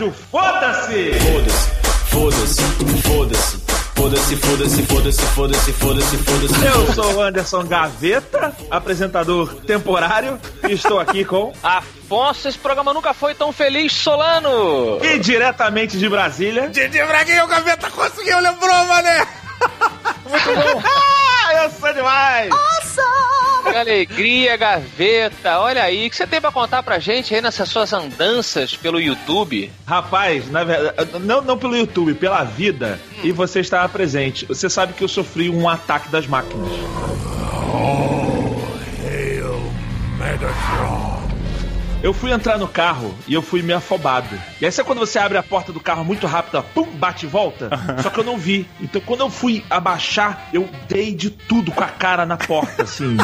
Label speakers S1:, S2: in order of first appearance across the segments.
S1: episódio Foda-se!
S2: Foda-se, foda-se, foda-se, foda-se, foda-se, foda-se, foda-se, foda-se.
S1: Eu sou o Anderson Gaveta, apresentador temporário, e estou aqui com.
S3: Afonso, esse programa nunca foi tão feliz, Solano!
S1: E diretamente de Brasília.
S4: Didi Braguinha, o Gaveta conseguiu, lembrou, mané?
S1: Ah, eu sou demais!
S3: Que alegria, gaveta! Olha aí, o que você tem pra contar pra gente aí nessas suas andanças pelo YouTube?
S1: Rapaz, na verdade, não, não pelo YouTube, pela vida, e você estava presente. Você sabe que eu sofri um ataque das máquinas. Eu fui entrar no carro e eu fui meio afobado. E aí sabe quando você abre a porta do carro muito rápido, ó, pum, bate e volta? Só que eu não vi. Então quando eu fui abaixar, eu dei de tudo com a cara na porta, assim.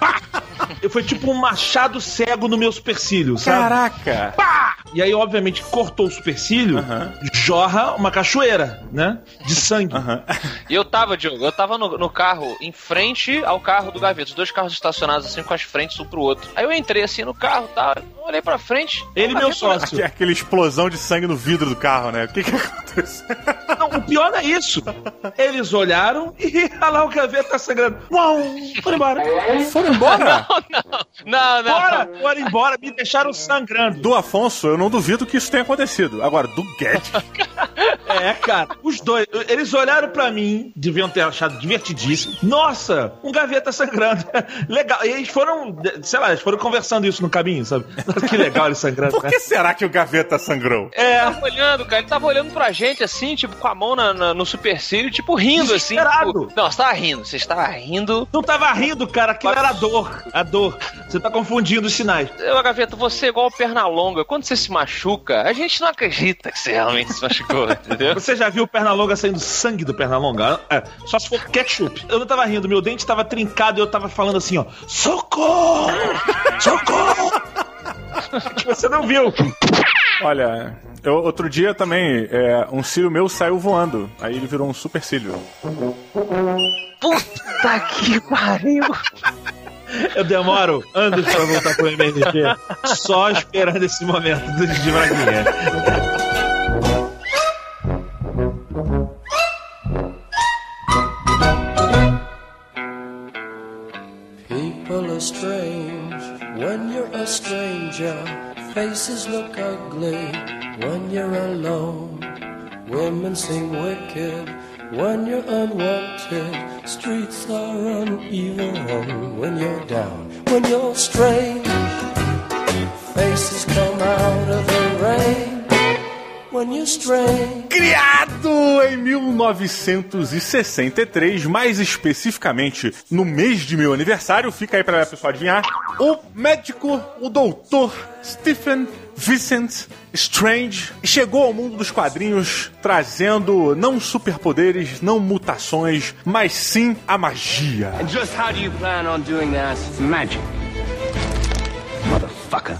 S1: Pá! Eu foi tipo um machado cego no meu supercílio, sabe?
S4: Caraca!
S1: Pá! E aí, obviamente, cortou o supercílio, jorra uma cachoeira, né? De sangue.
S3: E eu tava, Diogo, eu tava no, no carro, em frente ao carro do gaveta, os dois carros estacionados assim com as frentes um pro outro. Aí eu entrei assim no carro, tá? Olhei pra frente.
S1: Ele, meu sócio.
S4: Que é aquela explosão de sangue no vidro do carro, né? O que que aconteceu?
S1: Não, o pior não é isso. Eles olharam e olha lá o gaveta tá sangrando. Uau! Foram embora.
S4: Foram embora?
S3: Não, não.
S1: Bora! Foram embora, me deixaram sangrando.
S4: Do Afonso, eu não duvido que isso tenha acontecido. Agora, do Guedes,
S1: É, cara. Os dois. Eles olharam pra mim, deviam ter achado divertidíssimo. Nossa, um gaveta sangrando. Legal. E eles foram, sei lá, eles foram conversando isso no caminho, sabe? Que legal ele sangrando,
S4: por
S1: né?
S4: que será que o Gaveta sangrou?
S1: É.
S3: tava olhando, cara, ele tava olhando pra gente assim, tipo, com a mão na- na- no supercílio, tipo, rindo assim.
S1: Desesperado.
S3: Tipo, não, você tava rindo, você estava rindo.
S1: Não tava rindo, cara. Aquilo era a dor. A dor. Você tá confundindo os sinais.
S3: Eu, Gaveta, você é igual o Pernalonga. Quando você se machuca, a gente não acredita que você realmente se machucou, entendeu?
S1: Você já viu o Pernalonga saindo sangue do Pernalonga? É, só se for ketchup. Eu não tava rindo, meu dente tava trincado e eu tava falando assim, ó. Socorro! Socorro! Você não viu.
S4: Olha, eu, outro dia também, é, um cílio meu saiu voando. Aí ele virou um super cílio.
S3: Puta que pariu!
S1: Eu demoro anos pra voltar pro MRG só esperando esse momento do de Braguinha.
S4: 1963, mais especificamente no mês de meu aniversário, fica aí pra pessoal adivinhar, o médico, o doutor Stephen Vincent Strange chegou ao mundo dos quadrinhos trazendo não superpoderes, não mutações, mas sim a magia.
S5: Just how do you plan on doing that magic? Motherfucker.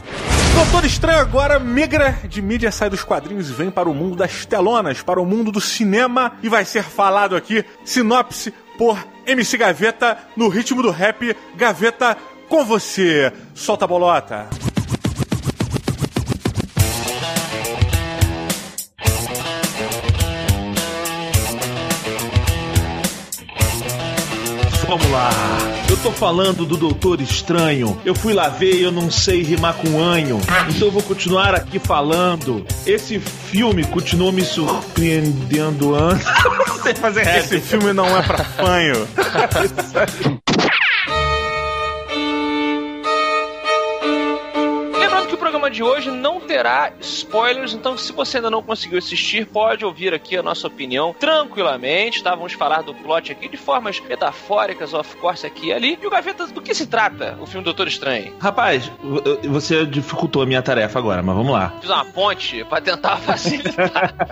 S4: Doutor Estranho agora migra de mídia, sai dos quadrinhos e vem para o mundo das telonas, para o mundo do cinema e vai ser falado aqui, sinopse por MC Gaveta, no ritmo do rap, Gaveta com você. Solta a bolota.
S1: Vamos lá. Eu tô falando do Doutor Estranho. Eu fui lá ver e eu não sei rimar com anho. Então eu vou continuar aqui falando. Esse filme continuou me surpreendendo antes. não sei fazer rap.
S4: Esse filme não é pra fanho.
S3: programa de hoje não terá spoilers, então se você ainda não conseguiu assistir, pode ouvir aqui a nossa opinião tranquilamente, tá? Vamos falar do plot aqui de formas metafóricas, of course, aqui e ali. E o Gaveta, do que se trata o filme Doutor Estranho?
S1: Rapaz, você dificultou a minha tarefa agora, mas vamos lá.
S3: Fiz uma ponte pra tentar facilitar.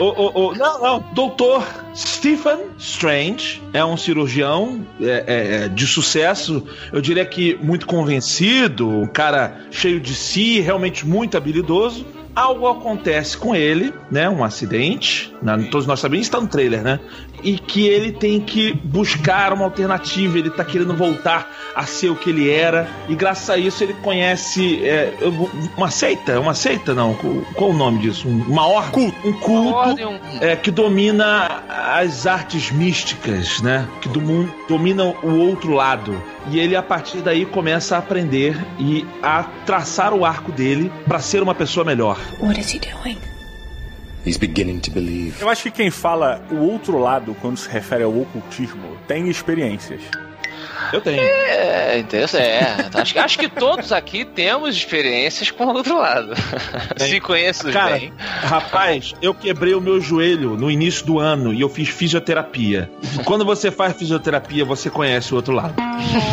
S1: O, o- o- não, não. Doutor Stephen Strange é um cirurgião é, é, é, de sucesso, eu diria que muito convencido, um cara cheio de si, realmente muito habilidoso. Algo acontece com ele, né? Um acidente. né, todos nós sabemos, está no trailer, né? E que ele tem que buscar uma alternativa. Ele tá querendo voltar a ser o que ele era. E graças a isso ele conhece é, eu vou- uma seita, uma seita não. Qual, o nome disso? Um- Uma ordem, um culto
S3: Ordem, um-
S1: é, que domina as artes místicas, né? Que do mundo domina o outro lado. E ele a partir daí começa a aprender e a traçar o arco dele para ser uma pessoa melhor.
S6: What is he doing?
S2: He's beginning to believe.
S4: Eu acho que quem fala o outro lado quando se refere ao ocultismo tem experiências.
S1: Eu tenho.
S3: É, interessante. É, acho, que- acho que todos aqui temos experiências com o outro lado. Se conheço
S1: Cara,
S3: bem.
S1: rapaz, eu quebrei o meu joelho no início do ano e eu fiz fisioterapia. Quando você faz fisioterapia, você conhece o outro lado.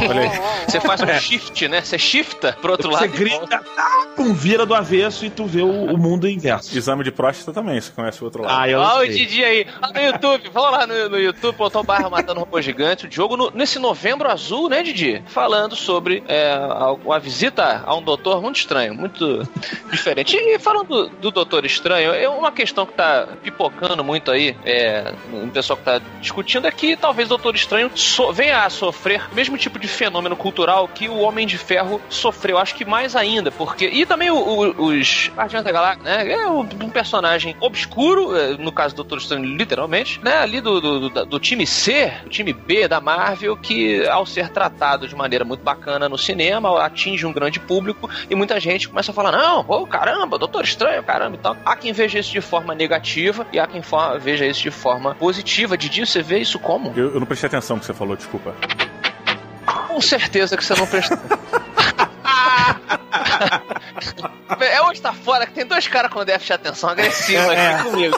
S4: Olha aí.
S3: Você faz um shift, né? Você shifta pro outro
S1: Você
S3: lado. e
S1: grita, ah, pum, vira do avesso e tu vê o, o mundo inverso.
S4: Exame de próstata também, você conhece o outro lado.
S1: Ah, eu
S3: Olha o. Didi aí, lá no YouTube, vamos lá no, no YouTube, botou barra matando robô gigante, o Diogo no- nesse novembro azul, né, Didi? Falando sobre é, a, a visita a um doutor muito estranho, muito diferente. E falando do, do doutor estranho, é uma questão que tá pipocando muito aí, é, no pessoal que tá discutindo, é que talvez o doutor estranho so- venha a sofrer o mesmo tipo de fenômeno cultural que o Homem de Ferro sofreu, acho que mais ainda, porque. E também o- o- os Guardiões da Galáxia, né? É um um personagem obscuro, é, no caso do Doutor Estranho, literalmente, né? Ali do, do, do- do time C, do time B da Marvel, que ao ser tratado de maneira muito bacana no cinema, atinge um grande público e muita gente começa a falar: não, pô, caramba, Doutor Estranho, caramba e tal. Há quem veja isso de forma negativa e há quem veja isso de forma positiva. Didi, você vê isso como?
S4: Eu, eu não prestei atenção no que você falou, desculpa.
S3: Com certeza que você não prestou. é hoje tá fora que tem dois caras com déficit de atenção agressivo aqui comigo.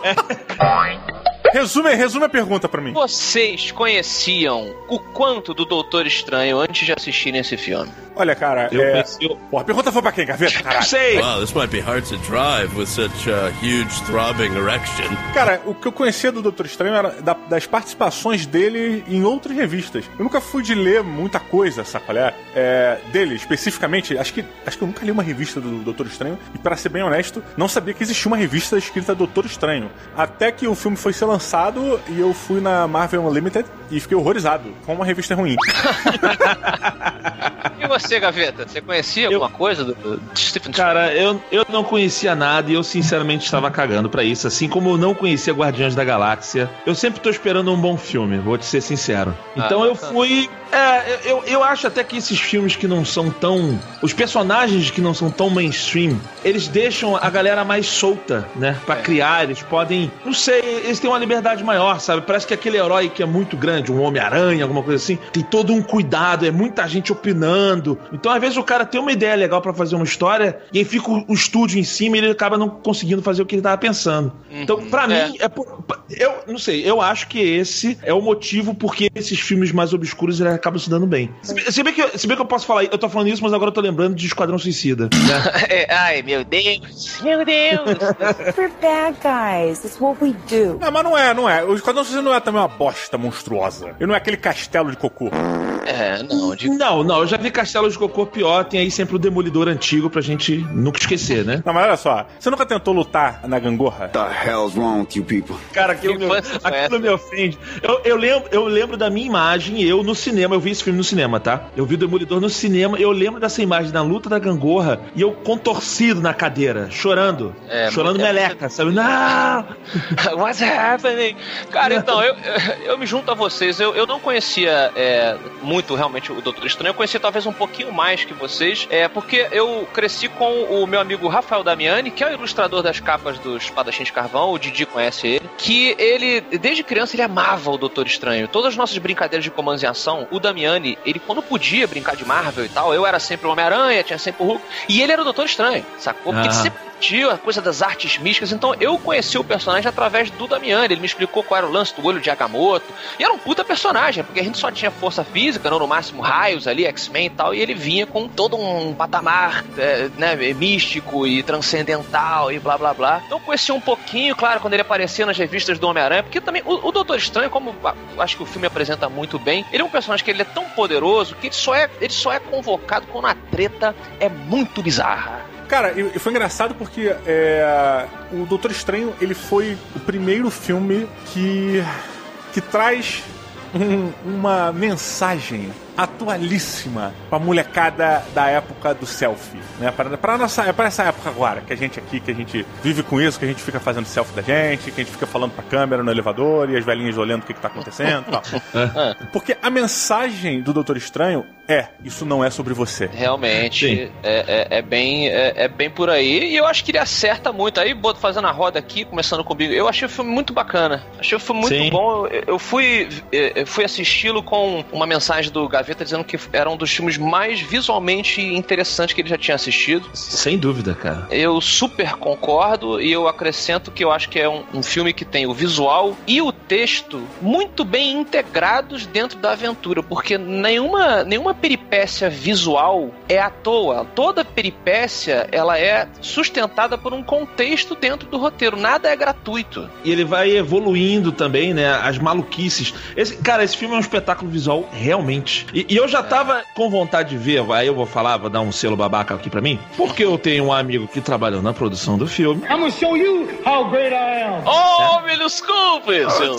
S4: Resume, resume a pergunta pra mim.
S3: Vocês conheciam o quanto do Doutor Estranho antes de assistirem esse filme?
S4: Olha, cara,
S1: Eu
S4: é...
S1: o-
S4: Pô, a pergunta foi pra quem, Gaveta? Caralho.
S1: Sei!
S7: Wow, this might be hard to drive with such a huge throbbing erection.
S4: Cara, o que eu conhecia do Doutor Estranho era da- das participações dele em outras revistas. Eu nunca fui de ler muita coisa, sacolé? É, dele, especificamente, acho que, acho que eu nunca li uma revista do Doutor Estranho e, para ser bem honesto, não sabia que existia uma revista escrita Doutor Estranho. Até que o filme foi ser lançado e eu fui na Marvel Unlimited e fiquei horrorizado. Como uma revista ruim.
S3: E você, Gaveta? Você conhecia alguma coisa do, do Stephen
S1: Cara, eu, eu não conhecia nada e eu sinceramente estava cagando pra isso. Assim como eu não conhecia Guardiões da Galáxia. Eu sempre tô esperando um bom filme, vou te ser sincero. Então
S3: Ah,
S1: eu
S3: bacana.
S1: fui. É, eu, eu acho até que esses filmes que não são tão. Os personagens que não são tão mainstream, eles deixam a galera mais solta, né? Pra
S3: É.
S1: criar, eles podem. Não sei, eles têm uma liberdade maior, sabe? Parece que aquele herói que é muito grande, um Homem-Aranha, alguma coisa assim, tem todo um cuidado, é muita gente opinando. Então, às vezes, o cara tem uma ideia legal pra fazer uma história e aí fica o, o estúdio em cima e ele acaba não conseguindo fazer o que ele tava pensando. Então, pra
S3: É.
S1: mim, é por- eu não sei, eu acho que esse é o motivo porque esses filmes mais obscuros acabam se dando bem. Se, bem- se bem que, eu- se bem que eu posso falar, eu tô falando isso, mas agora eu tô lembrando de Esquadrão Suicida. né?
S3: Ai, meu Deus. Meu Deus.
S6: We're bad guys. It's what we do.
S4: Não, mas não é, não é. O Esquadrão Suicida não é também uma bosta monstruosa. Ele não é aquele castelo de cocô.
S3: É, não, de
S1: Não, não, eu já vi Castelo de Cocô pior, tem aí sempre o Demolidor antigo pra gente nunca esquecer, né?
S4: Não, mas olha só. Você nunca tentou lutar na gangorra?
S5: The hell's wrong with you people?
S1: Cara, aquilo,
S3: Que
S1: me, aquilo me ofende. Eu, eu, lembro, eu lembro da minha imagem, eu no cinema, eu vi esse filme no cinema, tá? Eu vi o Demolidor no cinema, eu lembro dessa imagem na luta da gangorra e eu contorcido na cadeira, chorando.
S3: É,
S1: chorando
S3: é-
S1: meleca, sabe? Não!
S3: What's happening? Cara, então, eu, eu me junto a vocês. Eu, eu não conhecia é, muito realmente o Doutor Estranho. Eu conheci talvez um pouquinho mais que vocês, é porque eu cresci com o meu amigo Rafael Damiani, que é o ilustrador das capas do Espadachim de Carvão, o Didi conhece ele, que ele, desde criança, ele amava o Doutor Estranho. Todas as nossas brincadeiras de comandos em ação, o Damiani, ele quando podia brincar de Marvel e tal, eu era sempre o Homem-Aranha, tinha sempre o Hulk, e ele era o Doutor Estranho, sacou? Porque
S1: Ah.
S3: ele sempre curtia a coisa das artes místicas, então eu conheci o personagem através do Damiani, ele me explicou qual era o lance do olho de Agamotto, e era um puta personagem, porque a gente só tinha força física, não no máximo raios ali, X-Men e tal, e ele vinha com todo um patamar é, né, místico e transcendental e blá blá blá. Então eu conheci um pouquinho, claro, quando ele aparecia nas revistas do Homem-Aranha, porque também o, o Doutor Estranho, como acho que o filme apresenta muito bem, ele é um personagem que ele é tão poderoso que ele só é, ele só é convocado quando a treta é muito bizarra.
S4: Cara, e foi engraçado porque é, o Doutor Estranho ele foi o primeiro filme que que traz um- uma mensagem atualíssima pra molecada da época do selfie, né? Para, para nossa, é para essa época agora, que a gente aqui, que a gente vive com isso, que a gente fica fazendo selfie da gente, que a gente fica falando pra câmera no elevador e as velhinhas olhando o que, que tá acontecendo tal. Porque a mensagem do Doutor Estranho é: isso não é sobre você.
S3: Realmente, é, é- é bem, é, é bem por aí. E eu acho que ele acerta muito. Aí, Boto, fazendo a roda aqui, começando comigo, eu achei o filme muito bacana. Achei o filme muito
S1: Sim.
S3: bom. Eu, eu fui, eu fui assisti-lo com uma mensagem do Gaveta dizendo que era um dos filmes mais visualmente interessantes que ele já tinha assistido.
S1: Sem dúvida, cara.
S3: Eu super concordo e eu acrescento que eu acho que é um, um filme que tem o visual e o texto muito bem integrados dentro da aventura, porque nenhuma, nenhuma peripécia visual é à toa. Toda peripécia ela é sustentada por um contexto dentro do roteiro. Nada é gratuito.
S1: E ele vai evoluindo também, né? As maluquices. Esse, cara, esse filme é um espetáculo visual, realmente. E, e eu já tava com vontade de ver, aí eu vou falar, vou dar um selo babaca aqui pra mim, porque eu tenho um amigo que trabalhou na produção do filme.
S8: I'm gonna show you how great I am.
S3: Oh, me desculpe, seu.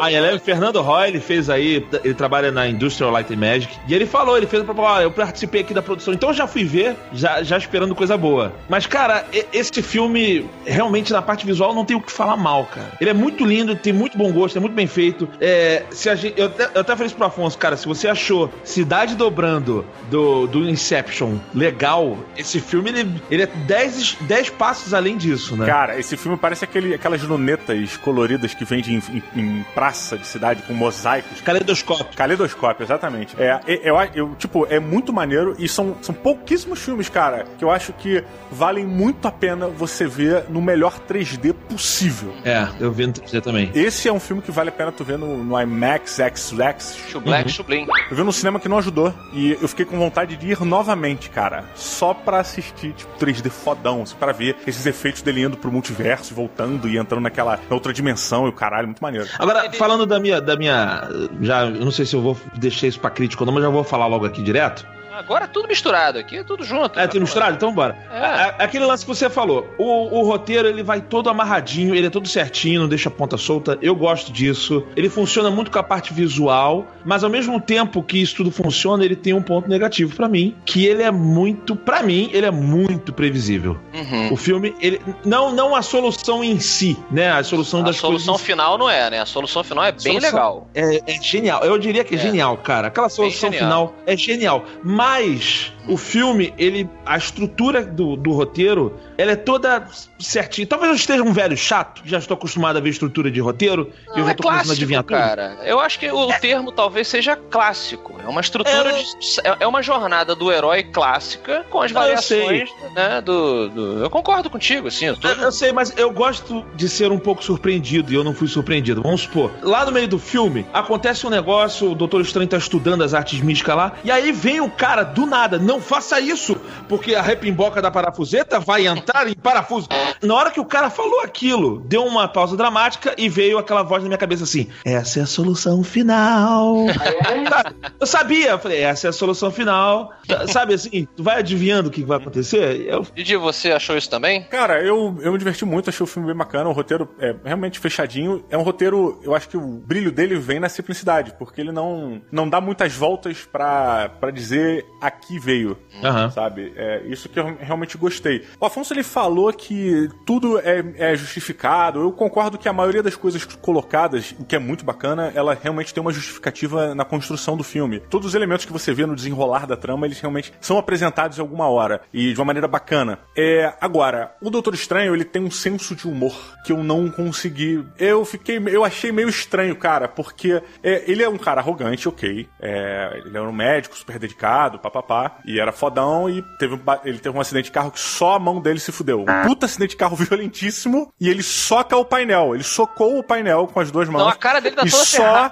S1: Aí ele é o Fernando Roy, ele fez aí, ele trabalha na Industrial Light and Magic, e ele falou, ele fez pra falar, eu participei aqui da produção, então eu já fui ver, já, já esperando coisa boa. Mas, cara, esse filme, realmente, na parte visual, não tem o que falar mal, cara. Ele é muito lindo, tem muito bom gosto, é muito bem feito. É, se a gente, eu, até, eu até falei isso pro Afonso, cara, se você achou Cidade Dobrando do, do Inception legal, esse filme, ele, ele é 10 dez passos além disso, né?
S4: Cara, esse filme parece aquele, aquelas lunetas coloridas que vendem em, em- em praça de cidade com mosaicos.
S1: Caleidoscópio.
S4: Caleidoscópio, exatamente. É, é- eu, eu, tipo, é muito maneiro e são, são pouquíssimos filmes, cara, que eu acho que valem muito a pena você ver no melhor 3D possível.
S1: É, eu vi no 3D também.
S4: Esse é um filme que vale a pena tu ver no, no IMAX, XX.
S3: Black Sublime.
S4: Eu vi no cinema que não ajudou e eu fiquei com vontade de ir novamente, cara. Só pra assistir, tipo, 3D fodão, assim, pra ver esses efeitos dele indo pro multiverso, voltando e entrando naquela na outra dimensão e o caralho, muito maneiro.
S1: Agora, falando da minha, da minha. Já, eu não sei se eu vou deixar isso pra crítico mas já vou falar logo aqui direto.
S3: Agora é tudo misturado aqui, é tudo junto.
S1: É, tem misturado? Então bora.
S3: É.
S1: A- Aquele lance que você falou. O, o roteiro, ele vai todo amarradinho, ele é todo certinho, não deixa a ponta solta. Eu gosto disso. Ele funciona muito com a parte visual, mas ao mesmo tempo que isso tudo funciona, ele tem um ponto negativo pra mim, que ele é muito, pra mim, ele é muito previsível.
S3: Uhum.
S1: O filme, ele não não a solução em si, né? A solução
S3: A
S1: das
S3: solução
S1: coisas
S3: final não é, né? A solução final é bem legal.
S1: É, é genial. Eu diria que é,
S3: É.
S1: genial, cara. Aquela solução final é genial. Mas paz o filme, ele. A estrutura do, do roteiro, ela é toda certinha. Talvez eu esteja um velho chato, já estou acostumado a ver estrutura de roteiro. e eu
S3: Não,
S1: já
S3: é
S1: a adivinhar tudo.
S3: cara. Eu acho que o termo talvez seja clássico. É uma estrutura
S1: É,
S3: de. É é uma jornada do herói clássica com as
S1: Não,
S3: variações, né? Do, do- Eu concordo contigo, assim. Eu tô...
S1: Eu, eu sei, mas eu gosto de ser um pouco surpreendido e eu não fui surpreendido. Vamos supor, lá no meio do filme, acontece um negócio, o Doutor Estranho tá estudando as artes místicas lá, e aí vem o cara do nada, não faça isso, porque a repimboca da parafuseta vai entrar em parafuso. Na hora que o cara falou aquilo, deu uma pausa dramática e veio aquela voz na minha cabeça assim: essa é a solução final. Eu sabia, eu falei, essa é a solução final. Sabe assim, tu vai adivinhando o que vai acontecer? Eu
S3: Didi, você achou isso também?
S4: Cara, eu, eu me diverti muito, achei o filme bem bacana, o roteiro é realmente fechadinho. É um roteiro, eu acho que o brilho dele vem na simplicidade, porque ele não, não dá muitas voltas pra dizer aqui veio. Cheio,
S1: Aham.
S4: sabe? É isso que eu realmente gostei. O Afonso ele falou que tudo é, é justificado. Eu concordo que a maioria das coisas colocadas, o que é muito bacana, ela realmente tem uma justificativa na construção do filme. Todos os elementos que você vê no desenrolar da trama, eles realmente são apresentados em alguma hora e de uma maneira bacana. É, agora, o Doutor Estranho, ele tem um senso de humor que eu não consegui. Eu fiquei, eu achei meio estranho, cara, porque é, ele é um cara arrogante, ok. É, ele era um médico super dedicado, papapá, e era fodão e teve um, ele teve um acidente de carro que só a mão dele se fudeu. Um puta acidente de carro violentíssimo e ele soca o painel. Ele socou o painel com as duas mãos.
S3: Não, a cara dele tá
S4: e
S3: toda
S4: só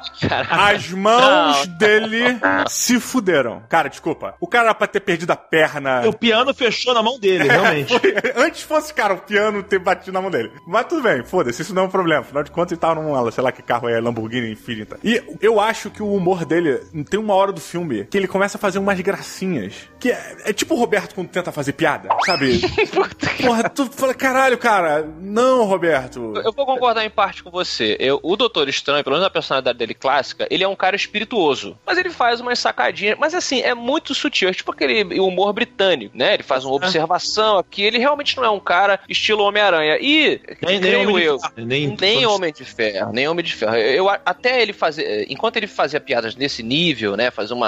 S4: as mãos dele se fuderam. Cara, desculpa. O cara era pra ter perdido a perna.
S1: O piano fechou na mão dele, realmente.
S4: Foi- antes fosse, cara, o piano ter batido na mão dele. Mas tudo bem, foda-se, isso não é um problema. Afinal de contas, ele tava num, sei lá que carro é, Lamborghini Infinita. E eu acho que o humor dele, tem uma hora do filme que ele começa a fazer umas gracinhas. Que é, é tipo o Roberto quando tenta fazer piada, sabe? Porra, tu fala, caralho, cara, não, Roberto.
S3: Eu vou concordar em parte com você. Eu, o Doutor Estranho, pelo menos a personalidade dele clássica, ele é um cara espirituoso. Mas ele faz umas sacadinhas. Mas assim, é muito sutil. É tipo aquele humor britânico, né? Ele faz uma observação aqui. Ele realmente não é um cara estilo Homem-Aranha. E,
S1: Nem- nem
S3: creio
S1: Homem de
S3: eu,
S1: Ferro, nem-
S3: nem Homem de Ferro, nem Homem de Ferro. Eu, eu- até ele fazer. Enquanto ele fazia piadas nesse nível, né? Fazer um,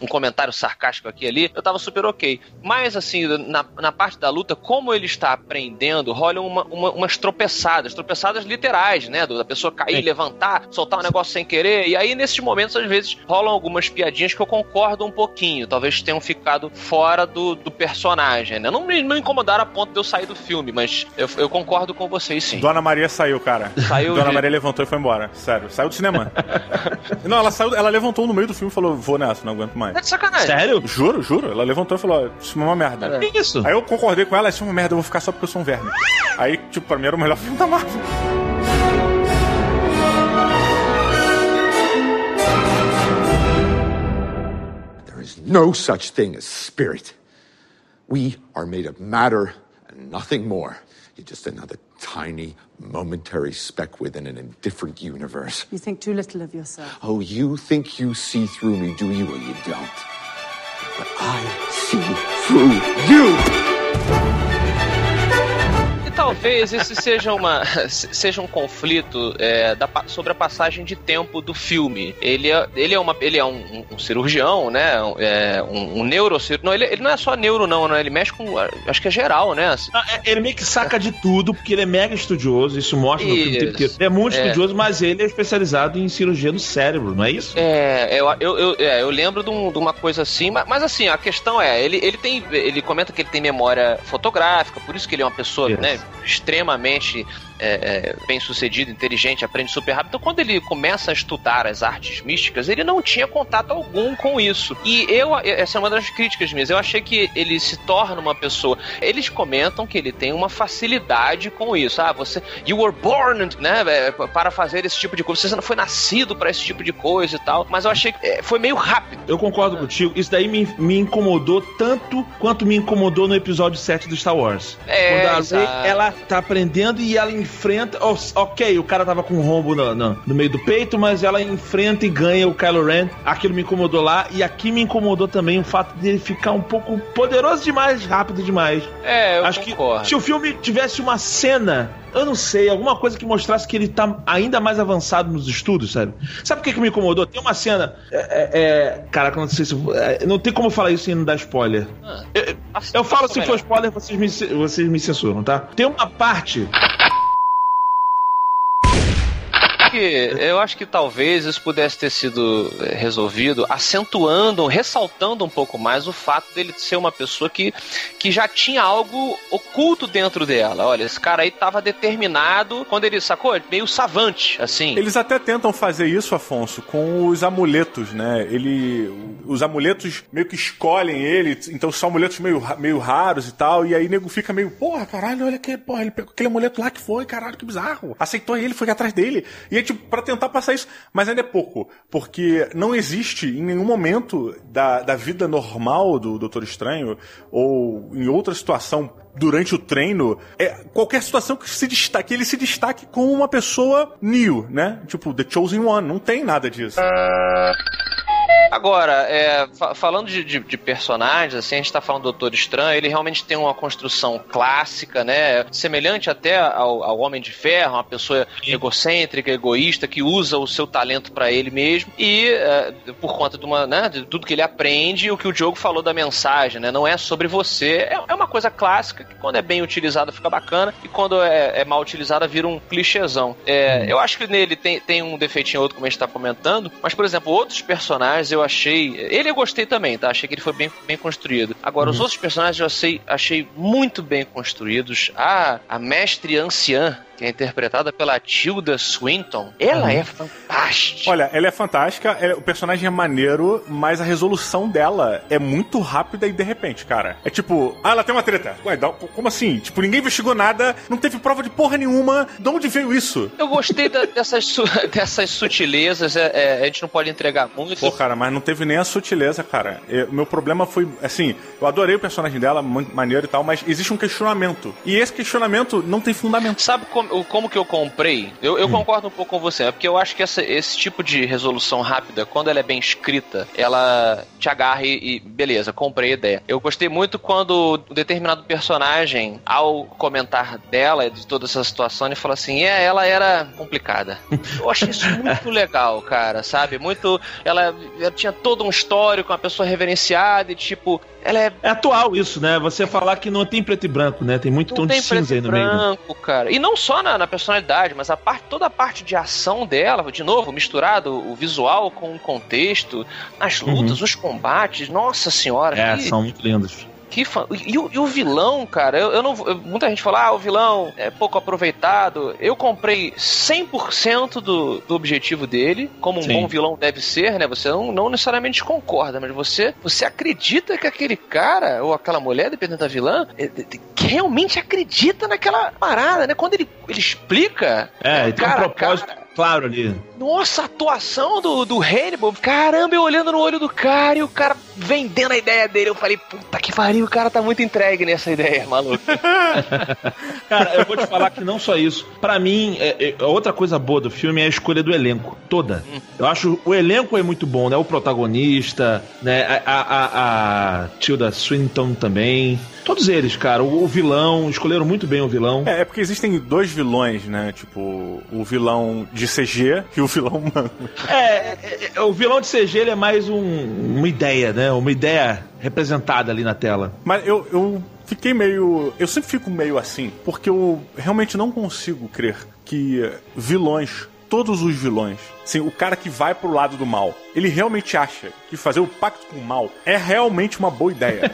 S3: um comentário sarcástico aqui e ali, eu tava super ok. Mas assim, na, na parte da luta, como ele está aprendendo, rolam uma, uma- umas tropeçadas, tropeçadas literais, né? Da pessoa cair,
S1: Sim.
S3: levantar, soltar um negócio sem querer. E aí, nesses momentos, às vezes, rolam algumas piadinhas que eu concordo um pouquinho. Talvez tenham ficado fora do, do personagem, né? Não me não incomodaram a ponto de eu sair do filme, mas eu, eu concordo com vocês sim.
S4: Dona Maria saiu, cara.
S3: Saiu
S4: Dona
S3: de-
S4: Maria levantou e foi embora. Sério, saiu do cinema. não, ela saiu, ela levantou no meio do filme e falou: vou nessa, não aguento mais.
S3: Tá de sacanagem.
S1: Sério?
S4: Juro, juro. Ela levantou e falou: Isso é uma merda.
S1: Que isso?
S4: Aí eu concordei com ela, isso é uma merda, eu vou ficar só porque eu sou um verme. Aí, tipo, pra mim era o melhor filme da Marvel.
S9: There is no such thing as spirit. We are made of matter and nothing more. You're just another tiny, momentary speck within an indifferent universe.
S6: You think too little of yourself.
S9: Oh, you think you see through me, do you? Well, you don't. But I see through you!
S3: Talvez esse seja, uma, seja um conflito é, da sobre a passagem de tempo do filme. Ele é, ele é, uma, ele é um, um cirurgião, né? Um, é, um, um neurocirurgião. Não, ele, ele não é só neuro, não, né? Ele mexe com. Acho que é geral, né?
S1: Ah, é- Ele meio que saca de tudo, porque ele é mega estudioso, isso mostra no filme
S3: Isso.
S1: inteiro. Ele é muito
S3: É.
S1: estudioso, mas ele é especializado em cirurgia do cérebro, não é isso?
S3: É, eu, eu, eu, é, eu lembro de, um- de uma coisa assim, mas, mas assim, a questão é, ele, ele tem. Ele comenta que ele tem memória fotográfica, por isso que ele é uma pessoa
S1: Yes.
S3: né, extremamente é, bem sucedido, inteligente, aprende super rápido. Então, quando ele começa a estudar as artes místicas, ele não tinha contato algum com isso. E eu, essa é uma das críticas minhas, eu achei que ele se torna uma pessoa. Eles comentam que ele tem uma facilidade com isso. Ah, você. You were born, né? é, Para fazer esse tipo de coisa. Você não foi nascido para esse tipo de coisa e tal. Mas eu achei que é, foi meio rápido.
S1: Eu concordo contigo. Isso daí me, me incomodou tanto quanto me incomodou no episódio 7 do Star Wars.
S3: É,
S1: Quando a. Rey, ela tá aprendendo e ela enfrenta. oh, ok, o cara tava com um rombo no, no- no meio do peito, mas ela enfrenta e ganha o Kylo Ren. Aquilo me incomodou lá. E aqui me incomodou também o fato dele ficar um pouco poderoso demais, rápido demais.
S3: É, eu
S1: Acho
S3: concordo.
S1: que se o filme tivesse uma cena, eu não sei, alguma coisa que mostrasse que ele tá ainda mais avançado nos estudos, sabe? Sabe por que, que me incomodou? Tem uma cena. É, é, é, caraca, não sei se. é, não tem como falar isso sem não dar spoiler.
S3: Ah,
S1: Eu, eu- falo se
S3: melhor.
S1: for spoiler, vocês me, vocês me censuram, tá? Tem uma parte.
S3: Que eu acho que talvez isso pudesse ter sido eh, resolvido acentuando, ressaltando um pouco mais o fato dele ser uma pessoa que, que já tinha algo oculto dentro dela. Olha, esse cara aí tava determinado quando ele sacou, meio savante, assim.
S4: Eles até tentam fazer isso, Afonso, com os amuletos, né? Ele. Os amuletos meio que escolhem ele, então são amuletos meio, meio raros e tal, e aí nego fica meio, porra, caralho, olha que, porra, ele pegou aquele amuleto lá que foi, caralho, que bizarro. Aceitou ele, foi atrás dele. E tipo, pra tentar passar isso. Mas ainda é pouco, porque não existe em nenhum momento da, da vida normal do Doutor Estranho, ou em outra situação durante o treino, é qualquer situação que se destaque, ele se destaque como uma pessoa new, né? Tipo, The Chosen One, não tem nada disso.
S3: Agora, é, fa- falando de, de- de personagens, assim, a gente tá falando do Doutor Estranho, ele realmente tem uma construção clássica, né? Semelhante até ao, ao Homem de Ferro, uma pessoa egocêntrica, egoísta, que usa o seu talento pra ele mesmo. E é, por conta de, uma, né, de tudo que ele aprende, o que o Diogo falou da mensagem, né? Não é sobre você. É, é uma coisa clássica que quando é bem utilizada fica bacana e quando é, é mal utilizada vira um clichêzão. É, Eu acho que nele tem, tem um defeitinho ou outro, como a gente tá comentando, mas, por exemplo, outros personagens eu achei. Ele eu gostei também, tá? Achei que ele foi bem, bem construído. Agora, os outros personagens eu achei, achei muito bem construídos. A, a mestre anciã, que é interpretada pela Tilda Swinton, ela é fantástica.
S4: Olha, ela é fantástica, é- o personagem é maneiro, mas a resolução dela é muito rápida e de repente, cara. É tipo, ah, ela tem uma treta. Ué, como assim? Tipo, ninguém investigou nada, não teve prova de porra nenhuma. De onde veio isso?
S3: Eu gostei da- dessas, dessas sutilezas, é- é, a gente não pode entregar muito.
S4: Pô, cara, mas não teve nem a sutileza, cara. O meu problema foi, assim, eu adorei o personagem dela, maneiro e tal, mas existe um questionamento. E esse questionamento não tem fundamento.
S3: Sabe como, como que eu comprei? Eu, eu concordo um pouco com você, é porque eu acho que essa- esse tipo de resolução rápida, quando ela é bem escrita, ela te agarra e, e beleza, comprei a ideia. Eu gostei muito quando um determinado personagem, ao comentar dela, de toda essa situação, ele fala assim: é, ela era complicada. Eu achei isso muito legal, cara, sabe? Muito. Ela tinha todo um histórico, uma pessoa reverenciada e tipo, ela é
S1: É atual isso, né? Você falar que não tem preto e branco, né? Tem muito tom
S3: não
S1: de
S3: tem preto
S1: cinza aí no meio. né?
S3: branco, cara. E não só na, na personalidade, mas a parte, toda a parte de ação dela, de novo, misturado o visual com o contexto, as lutas, os combates, nossa senhora.
S1: Uhum. É,
S3: que,
S1: são muito lindos.
S3: Que e, o, e o vilão, cara, eu, eu não. eu- muita gente fala, ah, o vilão é pouco aproveitado. Eu comprei 100% do, do objetivo dele, como um
S1: Sim.
S3: bom vilão deve ser, né? Você não, não necessariamente concorda, mas você, você acredita que aquele cara, ou aquela mulher, dependendo da vilã, é, realmente acredita naquela parada, né? Quando ele, ele explica.
S1: É, e tem um
S3: cara
S1: propósito
S3: cara,
S1: claro ali.
S3: Nossa, a atuação do, do Hannibal, caramba, eu olhando no olho do cara e o cara vendendo a ideia dele. Eu falei, puta que pariu, o cara tá muito entregue nessa ideia, maluco.
S1: Cara, eu vou te falar que não só isso. Pra mim, é- é- outra coisa boa do filme é a escolha do elenco. Toda. Eu acho o elenco é muito bom, né? O protagonista, né? A, a, a- a Tilda Swinton também. Todos eles, cara. O, o vilão, escolheram muito bem o vilão.
S4: É, é porque existem dois vilões, né? Tipo, o vilão de CG e o vilão humano.
S1: É, é, é, o vilão de CG ele é mais um- uma ideia, né? Uma ideia representada ali na tela.
S4: Mas eu, eu fiquei meio. Eu sempre fico meio assim, porque eu realmente não consigo crer que vilões, todos os vilões, assim, o cara que vai pro lado do mal, ele realmente acha que fazer o pacto com o mal é realmente uma boa ideia.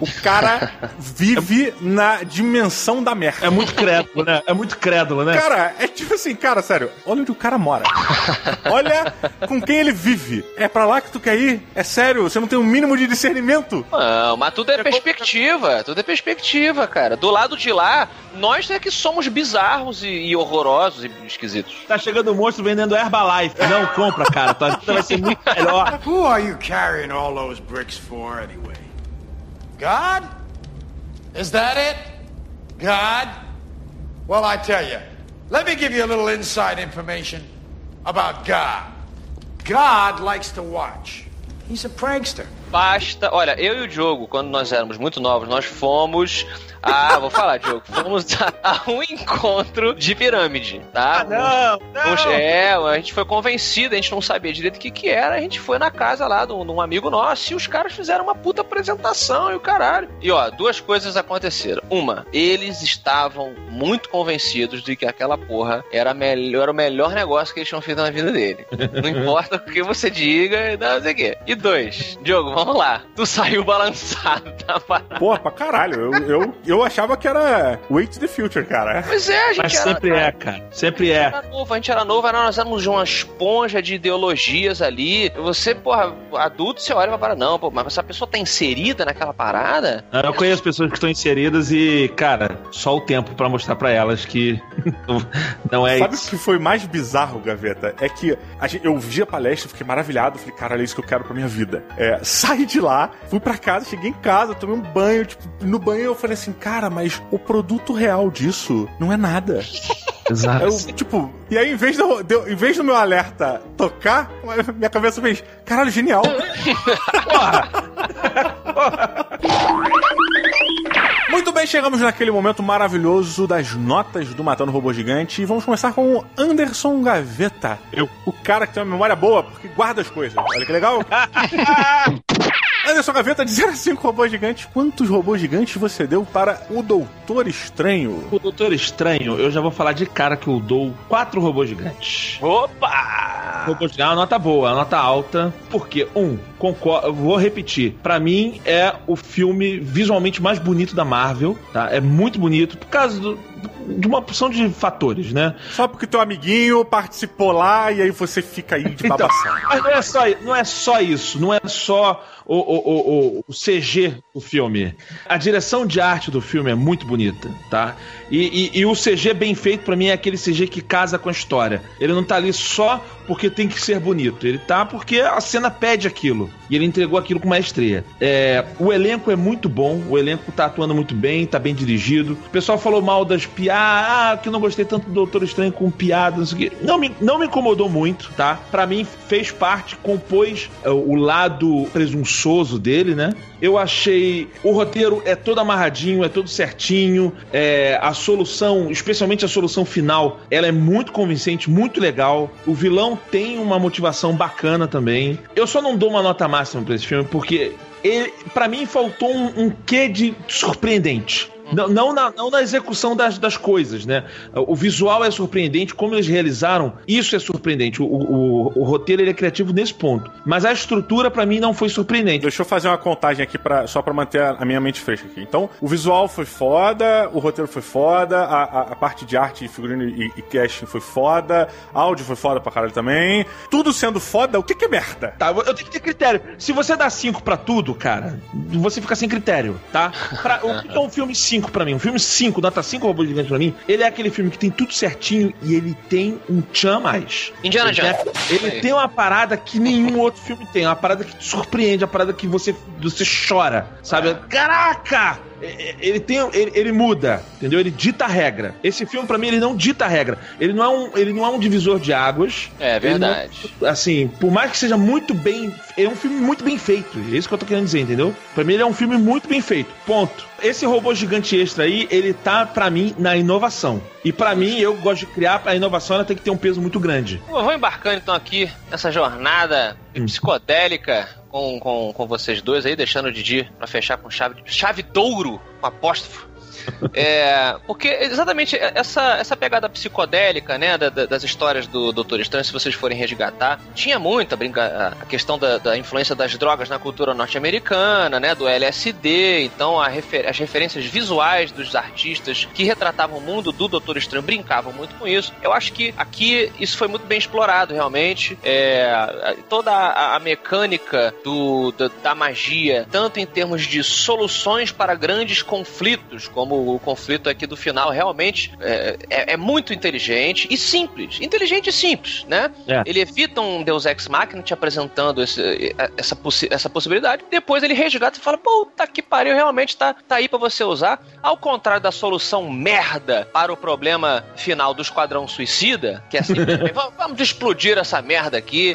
S4: o cara vive na dimensão da merda.
S1: É muito crédulo, né? É muito crédulo, né?
S4: Cara, é tipo assim, cara, sério, olha onde o cara mora. olha com quem ele vive. É pra lá que tu quer ir? É sério, você não tem o um mínimo de discernimento?
S3: Não, mas tudo é perspectiva, tudo é perspectiva, cara. Do lado de lá, nós é que somos bizarros e, e horrorosos e esquisitos.
S1: Tá chegando o monstro vendendo Herbalife. Não compra, cara. Tua vida vai ser muito melhor.
S10: Who are you carrying all those bricks for, anyway? God? Is that it? God? Well, I tell you, let me give you a little inside information about God. God likes to watch. He's a prankster.
S3: Basta. Olha, eu e o Diogo, quando nós éramos muito novos, nós fomos. Ah, vou falar, Diogo. Fomos a, a um encontro de pirâmide, tá?
S1: Ah, não, não.
S3: É, a gente foi convencido, a gente não sabia direito o que que era, a gente foi na casa lá de um, amigo nosso e os caras fizeram uma puta apresentação e o caralho. E ó, duas coisas aconteceram. Uma, eles estavam muito convencidos de que aquela porra era, melhor, era o melhor negócio que eles tinham feito na vida dele. Não importa o que você diga, não sei o quê. E dois, Diogo, vamos lá. Tu saiu balançado da parada.
S4: Porra, pra caralho. Eu, eu, eu achava que era Wait the Future, cara.
S3: Pois é, a gente
S1: Mas
S3: era-
S1: sempre é, cara. Sempre é.
S3: era novo, a gente era novo, era- nós éramos uma esponja de ideologias ali. Você, porra, adulto, você olha e fala, não, pô, mas essa pessoa tá inserida naquela parada?
S1: Eu conheço pessoas que estão inseridas e, cara, só o tempo pra mostrar pra elas que não é
S4: Sabe o
S1: isso.
S4: que foi mais bizarro, Gaveta? É que a gente- eu vi a palestra, fiquei maravilhado, falei, caralho, é isso que eu quero pra minha vida. É, saí de lá, fui pra casa, cheguei em casa, tomei um banho, tipo, no banho eu falei assim, cara, mas o produto real disso não é nada.
S1: Exato.
S4: Eu, tipo, e aí, em vez, do, de, em vez do meu alerta tocar, minha cabeça fez, caralho, genial. Muito bem, chegamos naquele momento maravilhoso das notas do Matando Robô Gigante e vamos começar com o Anderson Gaveta. Eu. O cara que tem uma memória boa, porque guarda as coisas. Olha que legal. Anderson Gaveta, de 0 a 5 robôs gigantes, quantos robôs gigantes você deu para o Doutor Estranho?
S1: O Doutor Estranho, eu já vou falar de cara que eu dou 4 robôs gigantes.
S3: Opa!
S1: Robôs gigantes, é uma nota boa, uma nota alta. Porque, um, concordo, vou repetir. Para mim, é o filme visualmente mais bonito da Marvel, tá? É muito bonito, por causa do, de uma porção de fatores, né?
S4: Só porque teu amiguinho participou lá e aí você fica aí de babação.
S1: Então, mas não é, só, não é só isso, não é só o, o, o, o, CG do filme. A direção de arte do filme é muito bonita, tá? E, e, e o CG bem feito, para mim, é aquele CG que casa com a história. Ele não tá ali só porque tem que ser bonito. Ele tá porque a cena pede aquilo. E ele entregou aquilo com maestria. É, o elenco é muito bom, o elenco tá atuando muito bem, tá bem dirigido. O pessoal falou mal das piadas, ah, que eu não gostei tanto do Doutor Estranho com piadas, não sei o quê. Não me, não me incomodou muito, tá? Para mim, fez parte, compôs é, o lado presunçoso dele, né? Eu achei. O roteiro é todo amarradinho, é todo certinho. É, a solução, especialmente a solução final, ela é muito convincente, muito legal. O vilão tem uma motivação bacana também. Eu só não dou uma nota máxima para esse filme porque ele, para mim faltou um, um quê de surpreendente. Não, não, na, não na execução das, das coisas, né? O visual é surpreendente, como eles realizaram, isso é surpreendente. O, o, o roteiro ele é criativo nesse ponto. Mas a estrutura, para mim, não foi surpreendente.
S4: Deixa eu fazer uma contagem aqui pra, só para manter a, minha mente fresca aqui. Então, o visual foi foda, o roteiro foi foda, a, a, a parte de arte, figurino e, e casting foi foda, áudio foi foda pra caralho também. Tudo sendo foda, o que, que é merda?
S1: Tá, eu tenho que ter critério. Se você dá 5 para tudo, cara, você fica sem critério, tá? Pra, o que é um filme 5? 5 para mim. Um filme 5, nota 5 robô gigante pra mim. Ele é aquele filme que tem tudo certinho e ele tem um tchan mais.
S3: Indiana
S1: ele Jones. Tem, ele tem uma parada que nenhum outro filme tem. Uma parada que te surpreende, uma parada que você, você chora, sabe? É. Caraca! ele tem ele, ele, muda, entendeu? Ele dita a regra. Esse filme para mim ele não dita a regra. Ele não é um ele não é um divisor de águas.
S3: É verdade.
S1: Não, assim, por mais que seja muito bem, é um filme muito bem feito. É isso que eu tô querendo dizer, entendeu? Para mim ele é um filme muito bem feito. Ponto. Esse robô gigante extra aí, ele tá para mim na inovação. E para mim, eu gosto de criar, a inovação ela tem que ter um peso muito grande.
S3: Eu vou embarcando então aqui nessa jornada hum. psicodélica com, com, com vocês dois aí, deixando o Didi pra fechar com chave, chave douro, um apóstrofo. É, porque exatamente essa, essa pegada psicodélica, né, da, da, das histórias do Doutor Estranho, se vocês forem resgatar, tinha muita brinca a questão da, da influência das drogas na cultura norte-americana, né, do LSD, então refer as referências visuais dos artistas que retratavam o mundo do Doutor Estranho brincavam muito com isso. Eu acho que aqui isso foi muito bem explorado, realmente. É, toda a, a mecânica do, da, da magia, tanto em termos de soluções para grandes conflitos, como como o conflito aqui do final realmente é, é, é muito inteligente e simples. Inteligente e simples, né? É. Ele evita um Deus Ex Machina te apresentando esse, essa, possi essa possibilidade. Depois ele resgata e fala: puta que pariu, realmente tá, tá aí para você usar. Ao contrário da solução merda para o problema final do Esquadrão Suicida, que é assim: vamos explodir essa merda aqui.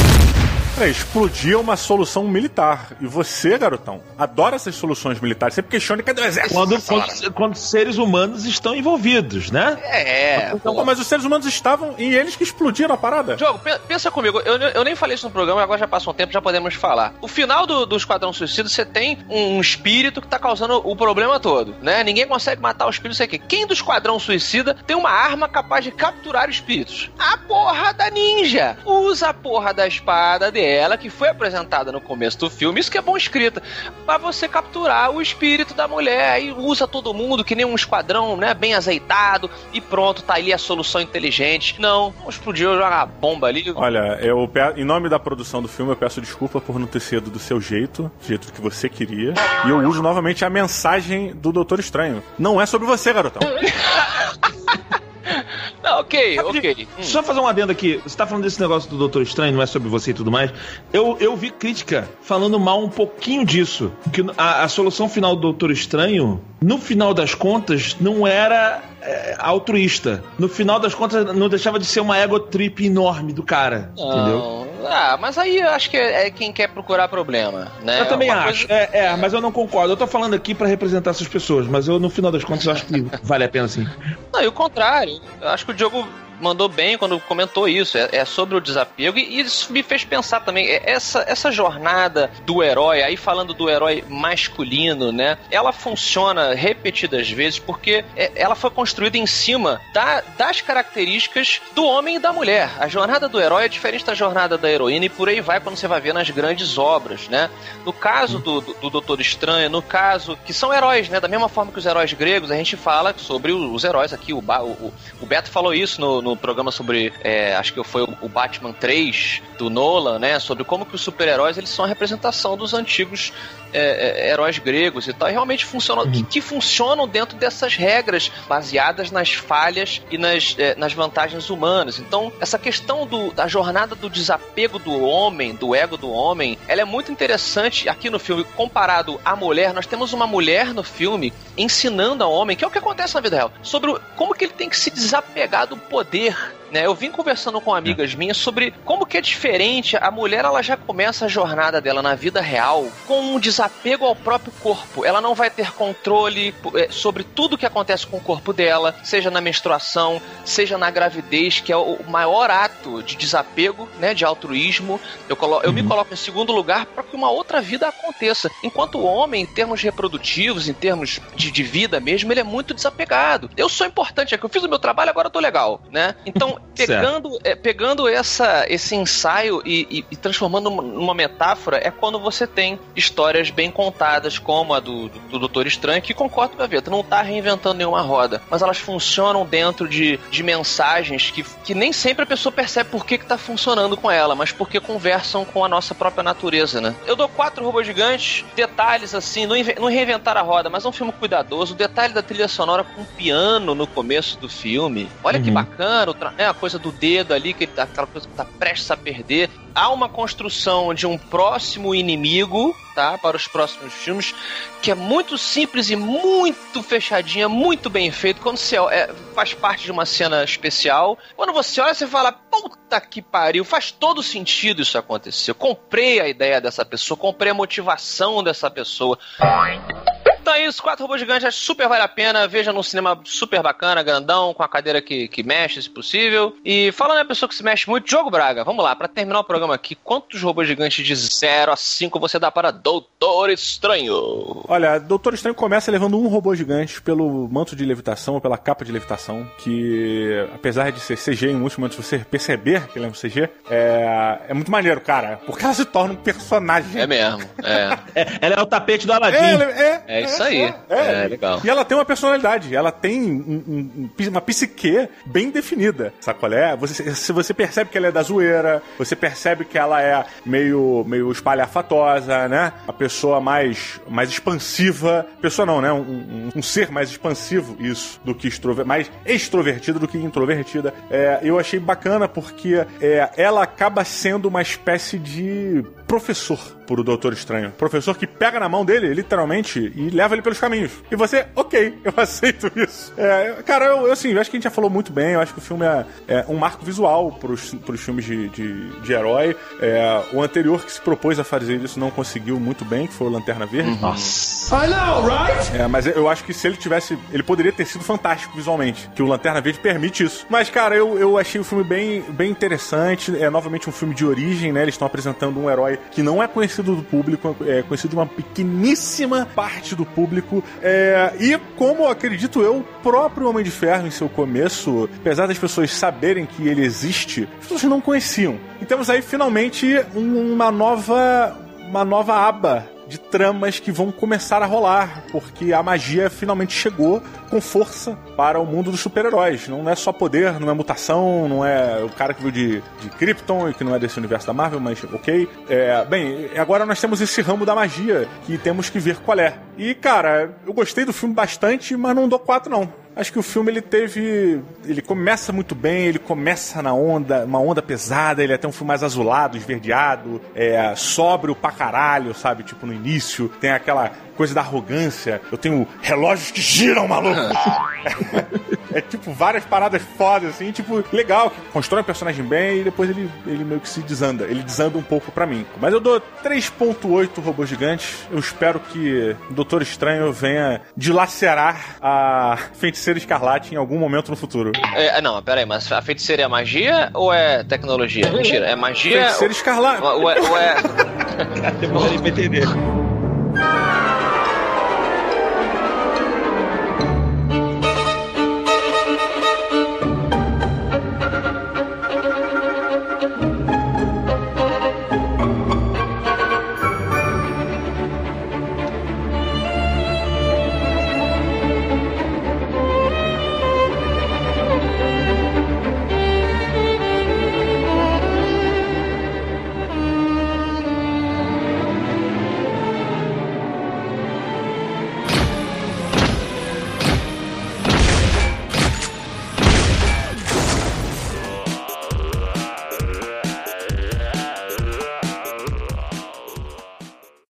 S4: Peraí, explodir é uma solução militar. E você, garotão, adora essas soluções militares. Sempre questiona cadê o exército?
S1: Quando, quando, quando, seres humanos estão envolvidos, né?
S3: É.
S4: Então, mas os seres humanos estavam e eles que explodiram a parada.
S3: Jogo, pensa comigo. Eu, eu nem falei isso no programa, agora já passou um tempo, já podemos falar. O final do, do Esquadrão Suicida, você tem um espírito que tá causando o problema todo, né? Ninguém consegue matar o espírito, sei o quê. Quem do Esquadrão Suicida tem uma arma capaz de capturar espíritos? A porra da ninja! Usa a porra da espada dele ela que foi apresentada no começo do filme, isso que é bom escrita, para você capturar o espírito da mulher, aí usa todo mundo que nem um esquadrão, né, bem azeitado e pronto, tá ali a solução inteligente. Não, vamos explodir, jogar uma bomba ali.
S4: Olha, eu em nome da produção do filme, eu peço desculpa por não ter sido do seu jeito, do jeito que você queria, e eu uso novamente a mensagem do Doutor Estranho. Não é sobre você, garotão.
S3: Não, ok, ok.
S1: Hum. Só fazer um adendo aqui. Você tá falando desse negócio do Doutor Estranho, não é sobre você e tudo mais. Eu, eu vi crítica falando mal um pouquinho disso. Que a, a solução final do Doutor Estranho, no final das contas, não era é, altruísta. No final das contas, não deixava de ser uma ego trip enorme do cara.
S3: Não.
S1: Entendeu?
S3: Ah, mas aí eu acho que é, é quem quer procurar problema, né?
S1: Eu também
S3: Uma
S1: acho.
S3: coisa-
S1: É, é, mas eu não concordo. Eu tô falando aqui pra representar essas pessoas, mas eu, no final das contas, acho que vale a pena sim.
S3: Não, e o contrário. Eu acho que o Diogo mandou bem quando comentou isso. É, é sobre o desapego. E isso me fez pensar também. é, Essa, essa jornada do herói, aí falando do herói masculino, né? Ela funciona repetidas vezes porque é, ela foi construída em cima da- das características do homem e da mulher. A jornada do herói é diferente da jornada da heroína e por aí vai quando você vai ver nas grandes obras, né? No caso do, do, do Doutor Estranho, no caso que são heróis, né? Da mesma forma que os heróis gregos, a gente fala sobre os heróis aqui. O, o, o Beto falou isso no, no programa sobre, é, acho que foi o, Batman 3 do Nolan, né? Sobre como que os super-heróis eles são a representação dos antigos é, é, heróis gregos e tal. E realmente funcionam, que, que funcionam dentro dessas regras baseadas nas falhas e nas, é, nas vantagens humanas. Então, essa questão do, da jornada do desapego do homem, do ego do homem, ela é muito interessante aqui no filme, comparado à mulher. Nós temos uma mulher no filme ensinando ao homem, que é o que acontece na vida real, sobre o- como que ele tem que se desapegar do poder. Né, eu vim conversando com amigas minhas sobre como que é diferente. A mulher ela já começa a jornada dela na vida real com um desapego ao próprio corpo. Ela não vai ter controle eh, sobre tudo que acontece com o corpo dela, seja na menstruação, seja na gravidez, que é o maior ato de desapego, né, de altruísmo. Eu, colo eu me coloco em segundo lugar para que uma outra vida aconteça. Enquanto o homem, em termos reprodutivos, em termos de, de vida mesmo, ele é muito desapegado. Eu sou importante, é que eu fiz o meu trabalho, agora eu tô legal, né? Então, pegando, é, pegando essa, esse ensaio e, e- e transformando numa- metáfora, é quando você tem histórias bem contadas, como a do, do, do Doutor Estranho, que concordo com a Veta, não tá reinventando nenhuma roda, mas elas funcionam dentro de, de mensagens que, que nem sempre a pessoa percebe por que, que tá funcionando com ela, mas porque conversam com a nossa própria natureza, né? Eu dou quatro robôs gigantes, detalhes assim, não, não reinventar a roda, mas é um filme cuidadoso, o detalhe da trilha sonora com piano no começo do filme. Olha que
S1: Uhum.
S3: bacana, o tra- a coisa do dedo ali, que ele tá, aquela coisa que tá prestes a perder. Há uma construção de um próximo inimigo, tá? Para os próximos filmes, que é muito simples e muito fechadinha, muito bem feito. Quando você é, faz parte de uma cena especial, quando você olha, você fala, puta que pariu, faz todo sentido isso acontecer. Eu comprei a ideia dessa pessoa, comprei a motivação dessa pessoa. Então é isso, quatro robôs gigantes, super vale a pena. Veja num cinema super bacana, grandão, com a cadeira que, que mexe, se possível. E falando em pessoa que se mexe muito, Diogo Braga, vamos lá, pra terminar o programa aqui, quantos robôs gigantes de 0 a 5 você dá para Doutor Estranho?
S4: Olha, Doutor Estranho começa levando um robô gigante pelo manto de levitação, ou pela capa de levitação, que apesar de ser CG em muitos momentos você perceber que ele é um CG, é, é muito maneiro, cara, porque ela se torna um personagem.
S3: É mesmo, é.
S1: ela é o tapete do Aladdin.
S4: É, é,
S3: É isso aí.
S4: É,
S3: É, legal.
S4: E ela tem uma personalidade, ela tem um- um- um- uma psique bem definida, sabe qual é? Você, se você percebe que ela é da zoeira, você percebe que ela é meio, meio espalhafatosa, né? A pessoa mais, mais expansiva. Pessoa não, né? Um, um- um ser mais expansivo, isso, do que extrovertido, mais extrovertida do que introvertida. É, eu achei bacana porque é, ela acaba sendo uma espécie de professor pro Doutor Estranho. Professor que pega na mão dele, literalmente, e leva ele pelos caminhos. E você, ok, eu aceito isso. É, cara, eu, eu, assim, eu acho que a gente já falou muito bem, eu acho que o filme é, é um marco visual pros, pros filmes de, de, de herói. É, o anterior que se propôs a fazer isso não conseguiu muito bem, que foi o Lanterna Verde.
S1: Nossa.
S8: I know, right?
S4: É, mas eu acho que se ele tivesse. Ele poderia ter sido fantástico visualmente. Que o Lanterna Verde permite isso. Mas, cara, eu, eu achei o filme bem, bem interessante. É novamente um filme de origem, né? Eles estão apresentando um herói que não é conhecido do público, é conhecido de uma pequeníssima parte do público. É, e como acredito eu, o próprio Homem de Ferro em seu começo, apesar das pessoas saberem que ele existe, as pessoas não conheciam. E temos aí finalmente um- uma nova. Uma nova aba de tramas que vão começar a rolar, porque a magia finalmente chegou com força para o mundo dos super-heróis. Não é só poder, não é mutação, não é o cara que veio de, de Krypton e que não é desse universo da Marvel, mas ok. É, bem, agora nós temos esse ramo da magia que temos que ver qual é. E, cara, eu gostei do filme bastante, mas não dou quatro não. Acho que o filme ele teve. Ele começa muito bem, ele começa na onda, uma onda pesada, ele é até um filme mais azulado, esverdeado, é, sóbrio pra caralho, sabe? Tipo, no início, tem aquela coisa da arrogância. Eu tenho relógios que giram, maluco. É tipo várias paradas fodas, assim, tipo, legal, que constrói o personagem bem e depois ele, ele meio que se desanda. Ele desanda um pouco pra mim. Mas eu dou 3.8 robôs gigantes. Eu espero que o Doutor Estranho venha dilacerar a feiticeira escarlate em algum momento no futuro.
S3: É, não, pera aí, mas a feiticeira é magia ou é tecnologia? Mentira, é magia.
S4: Feiticeira escarlate.
S3: Ou é. Ou é...
S1: Demorei pra entender.